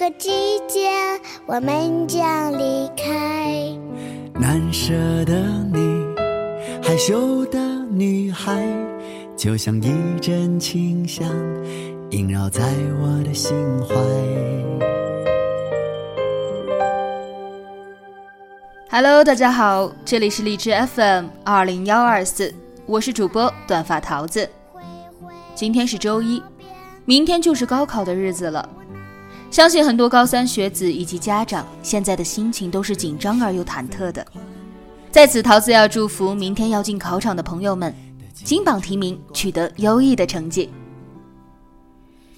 个季节，我们将离开。难舍的你，害羞的女孩，就像一阵清香，萦绕在我的心怀。Hello，大家好，这里是荔枝 FM 二零幺二四，我是主播短发桃子。今天是周一。明天就是高考的日子了，相信很多高三学子以及家长现在的心情都是紧张而又忐忑的。在此，桃子要祝福明天要进考场的朋友们，金榜题名，取得优异的成绩。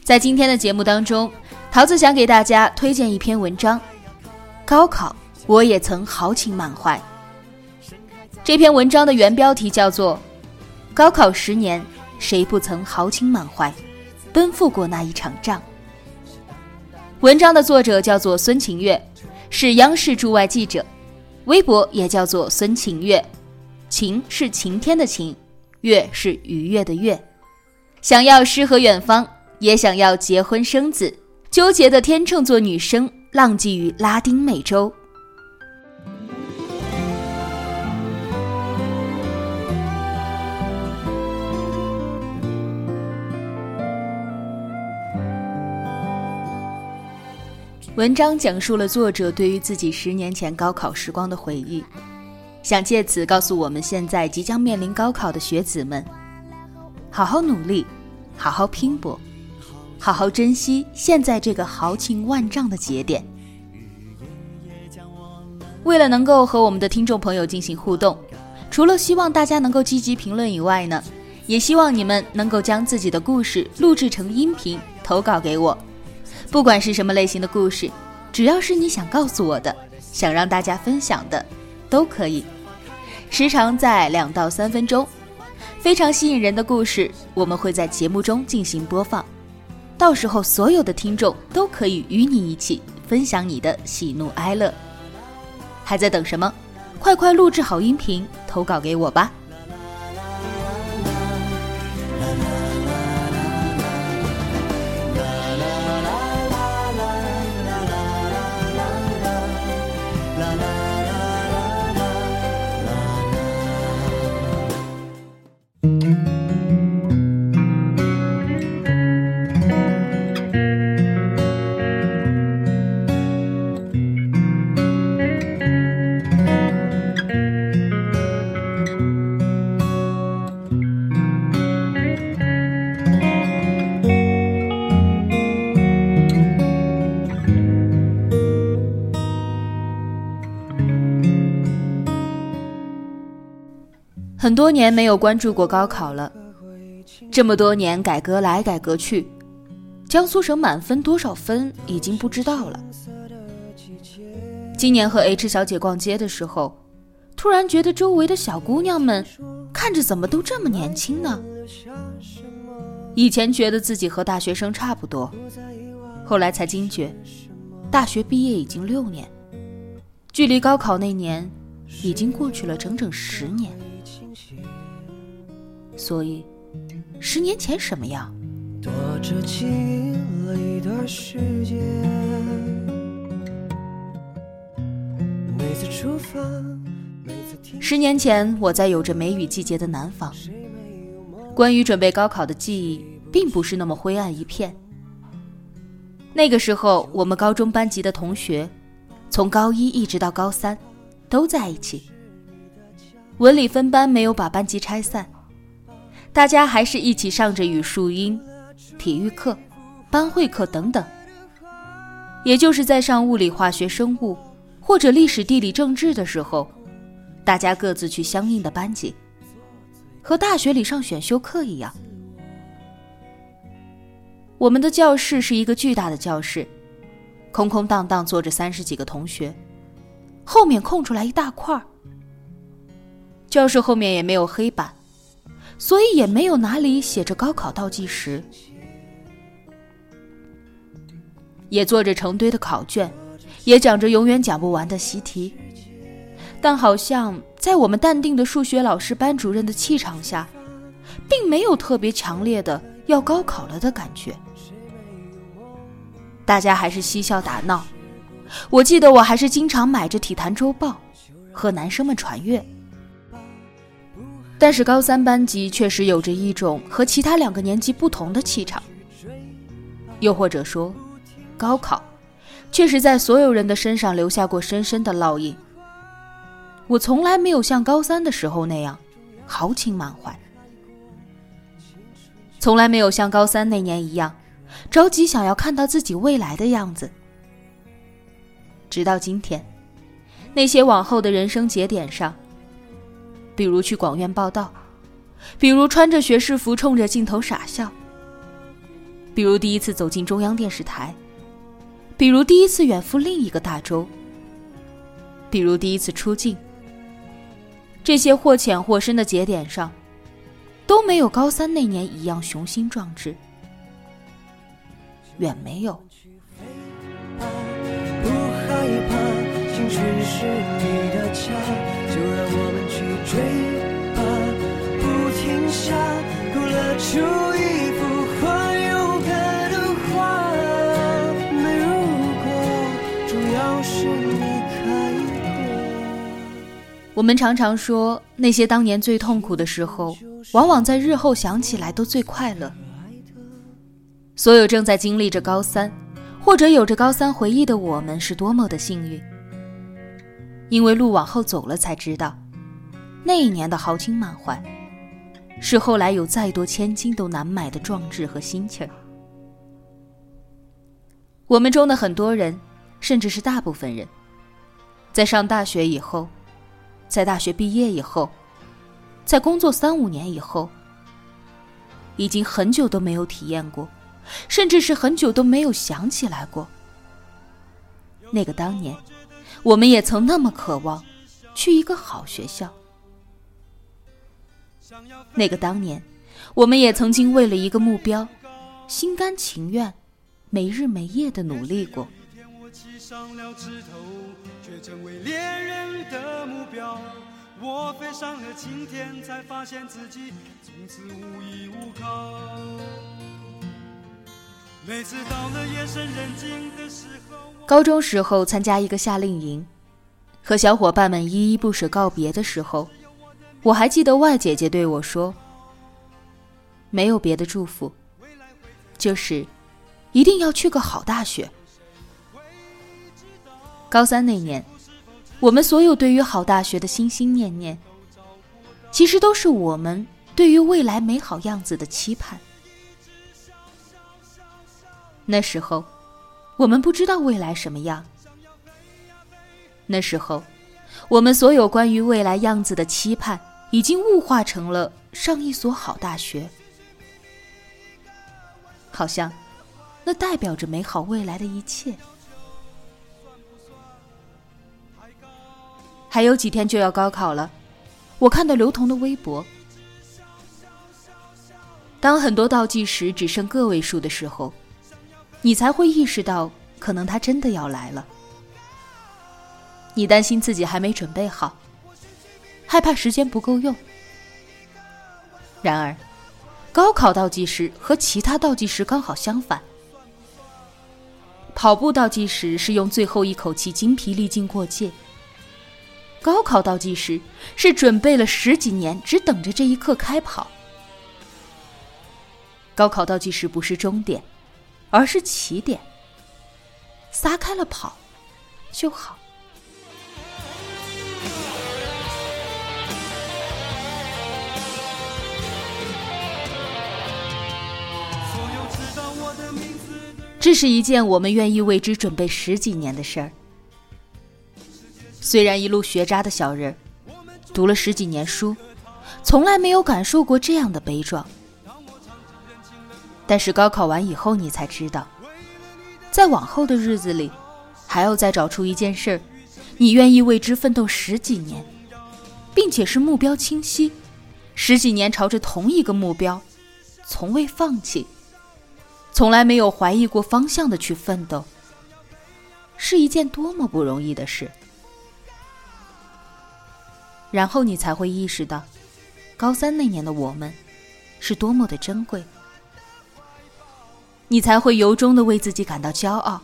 在今天的节目当中，桃子想给大家推荐一篇文章，《高考我也曾豪情满怀》。这篇文章的原标题叫做《高考十年，谁不曾豪情满怀》。奔赴过那一场仗。文章的作者叫做孙晴月，是央视驻外记者，微博也叫做孙晴月，晴是晴天的晴，月是愉悦的月。想要诗和远方，也想要结婚生子，纠结的天秤座女生浪迹于拉丁美洲。文章讲述了作者对于自己十年前高考时光的回忆，想借此告诉我们现在即将面临高考的学子们：好好努力，好好拼搏，好好珍惜现在这个豪情万丈的节点。为了能够和我们的听众朋友进行互动，除了希望大家能够积极评论以外呢，也希望你们能够将自己的故事录制成音频投稿给我。不管是什么类型的故事，只要是你想告诉我的、想让大家分享的，都可以。时长在两到三分钟，非常吸引人的故事，我们会在节目中进行播放。到时候，所有的听众都可以与你一起分享你的喜怒哀乐。还在等什么？快快录制好音频，投稿给我吧。很多年没有关注过高考了，这么多年改革来改革去，江苏省满分多少分已经不知道了。今年和 H 小姐逛街的时候，突然觉得周围的小姑娘们看着怎么都这么年轻呢？以前觉得自己和大学生差不多，后来才惊觉，大学毕业已经六年，距离高考那年已经过去了整整十年。所以，十年前什么样？十年前，我在有着梅雨季节的南方。关于准备高考的记忆，并不是那么灰暗一片。那个时候，我们高中班级的同学，从高一一直到高三，都在一起。文理分班没有把班级拆散。大家还是一起上着语数英、体育课、班会课等等。也就是在上物理、化学、生物或者历史、地理、政治的时候，大家各自去相应的班级，和大学里上选修课一样。我们的教室是一个巨大的教室，空空荡荡坐着三十几个同学，后面空出来一大块儿。教室后面也没有黑板，所以也没有哪里写着高考倒计时。也做着成堆的考卷，也讲着永远讲不完的习题，但好像在我们淡定的数学老师、班主任的气场下，并没有特别强烈的要高考了的感觉。大家还是嬉笑打闹，我记得我还是经常买着《体坛周报》和男生们传阅。但是高三班级确实有着一种和其他两个年级不同的气场，又或者说。高考，确实在所有人的身上留下过深深的烙印。我从来没有像高三的时候那样豪情满怀，从来没有像高三那年一样着急想要看到自己未来的样子。直到今天，那些往后的人生节点上，比如去广院报道，比如穿着学士服冲着镜头傻笑，比如第一次走进中央电视台。比如第一次远赴另一个大洲，比如第一次出境，这些或浅或深的节点上，都没有高三那年一样雄心壮志，远没有。不害怕，青春是你的家，就让我们去追吧，不停下，勾勒出一幅画。我们常常说，那些当年最痛苦的时候，往往在日后想起来都最快乐。所有正在经历着高三，或者有着高三回忆的我们，是多么的幸运。因为路往后走了，才知道，那一年的豪情满怀，是后来有再多千金都难买的壮志和心气儿。我们中的很多人，甚至是大部分人，在上大学以后。在大学毕业以后，在工作三五年以后，已经很久都没有体验过，甚至是很久都没有想起来过。那个当年，我们也曾那么渴望去一个好学校。那个当年，我们也曾经为了一个目标，心甘情愿、没日没夜的努力过。却成为猎人的目标。我飞上了青天，才发现自己从此无依无靠。每次到了夜深人静的时候，高中时候参加一个夏令营，和小伙伴们依依不舍告别的时候，我还记得外姐姐对我说：“没有别的祝福，就是一定要去个好大学。”高三那年，我们所有对于好大学的心心念念，其实都是我们对于未来美好样子的期盼。那时候，我们不知道未来什么样。那时候，我们所有关于未来样子的期盼，已经物化成了上一所好大学，好像那代表着美好未来的一切。还有几天就要高考了，我看到刘同的微博。当很多倒计时只剩个位数的时候，你才会意识到，可能他真的要来了。你担心自己还没准备好，害怕时间不够用。然而，高考倒计时和其他倒计时刚好相反。跑步倒计时是用最后一口气精疲力尽过界。高考倒计时是准备了十几年，只等着这一刻开跑。高考倒计时不是终点，而是起点。撒开了跑，就好。这是一件我们愿意为之准备十几年的事儿。虽然一路学渣的小人，读了十几年书，从来没有感受过这样的悲壮。但是高考完以后，你才知道，在往后的日子里，还要再找出一件事儿，你愿意为之奋斗十几年，并且是目标清晰，十几年朝着同一个目标，从未放弃，从来没有怀疑过方向的去奋斗，是一件多么不容易的事。然后你才会意识到，高三那年的我们，是多么的珍贵。你才会由衷的为自己感到骄傲。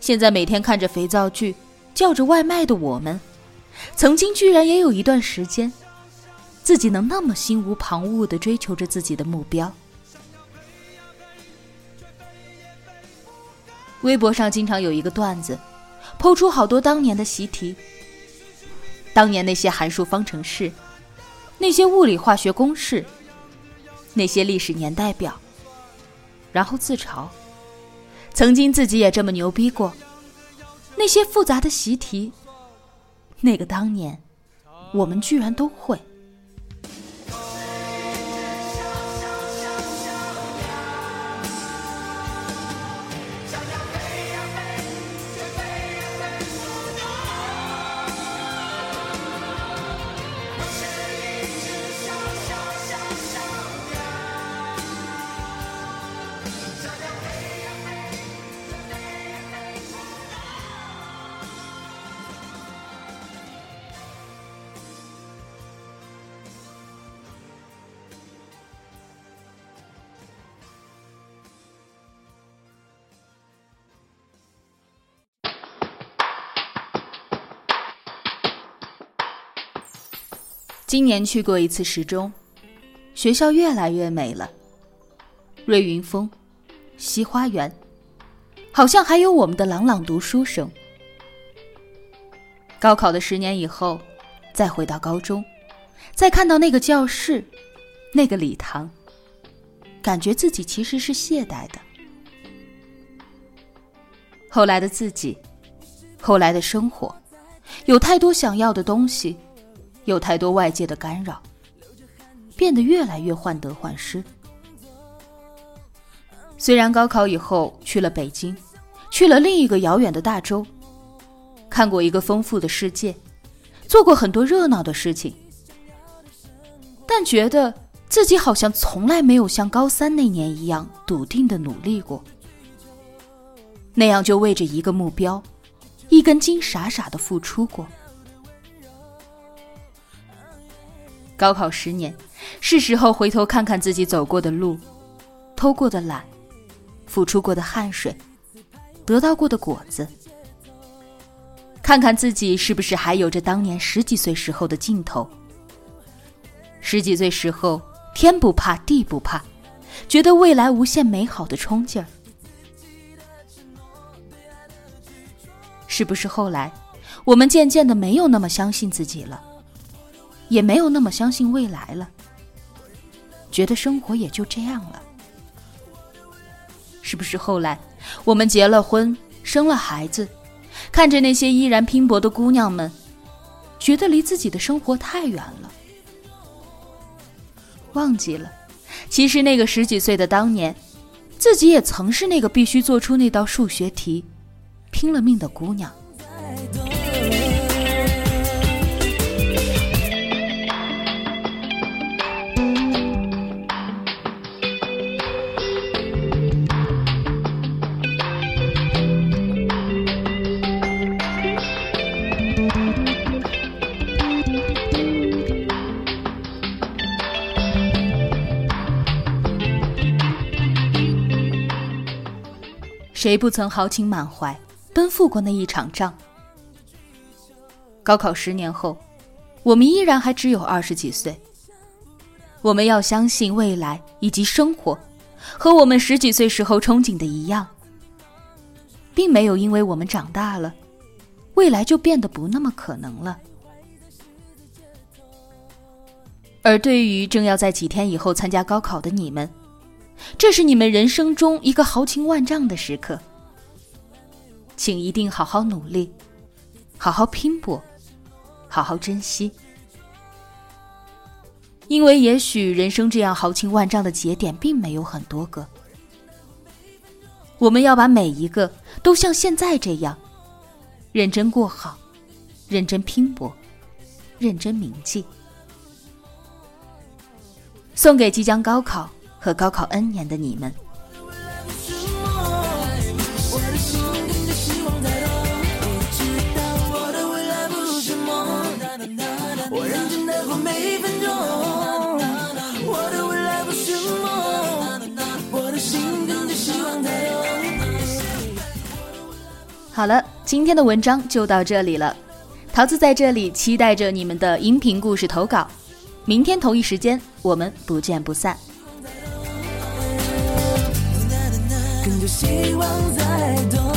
现在每天看着肥皂剧、叫着外卖的我们，曾经居然也有一段时间，自己能那么心无旁骛的追求着自己的目标。微博上经常有一个段子，抛出好多当年的习题，当年那些函数方程式，那些物理化学公式，那些历史年代表。然后自嘲，曾经自己也这么牛逼过。那些复杂的习题，那个当年，我们居然都会。今年去过一次时钟，学校越来越美了。瑞云峰、西花园，好像还有我们的朗朗读书声。高考的十年以后，再回到高中，再看到那个教室、那个礼堂，感觉自己其实是懈怠的。后来的自己，后来的生活，有太多想要的东西。有太多外界的干扰，变得越来越患得患失。虽然高考以后去了北京，去了另一个遥远的大洲，看过一个丰富的世界，做过很多热闹的事情，但觉得自己好像从来没有像高三那年一样笃定的努力过，那样就为着一个目标，一根筋傻傻的付出过。高考十年，是时候回头看看自己走过的路，偷过的懒，付出过的汗水，得到过的果子，看看自己是不是还有着当年十几岁时候的劲头。十几岁时候，天不怕地不怕，觉得未来无限美好的冲劲儿，是不是后来，我们渐渐的没有那么相信自己了？也没有那么相信未来了，觉得生活也就这样了。是不是后来我们结了婚，生了孩子，看着那些依然拼搏的姑娘们，觉得离自己的生活太远了，忘记了，其实那个十几岁的当年，自己也曾是那个必须做出那道数学题，拼了命的姑娘。谁不曾豪情满怀奔赴过那一场仗？高考十年后，我们依然还只有二十几岁。我们要相信未来以及生活，和我们十几岁时候憧憬的一样，并没有因为我们长大了，未来就变得不那么可能了。而对于正要在几天以后参加高考的你们，这是你们人生中一个豪情万丈的时刻，请一定好好努力，好好拼搏，好好珍惜。因为也许人生这样豪情万丈的节点并没有很多个，我们要把每一个都像现在这样认真过好，认真拼搏，认真铭记。送给即将高考和高考 N 年的你们。好了，今天的文章就到这里了。桃子在这里期待着你们的音频故事投稿。明天同一时间，我们不见不散。跟着希望在动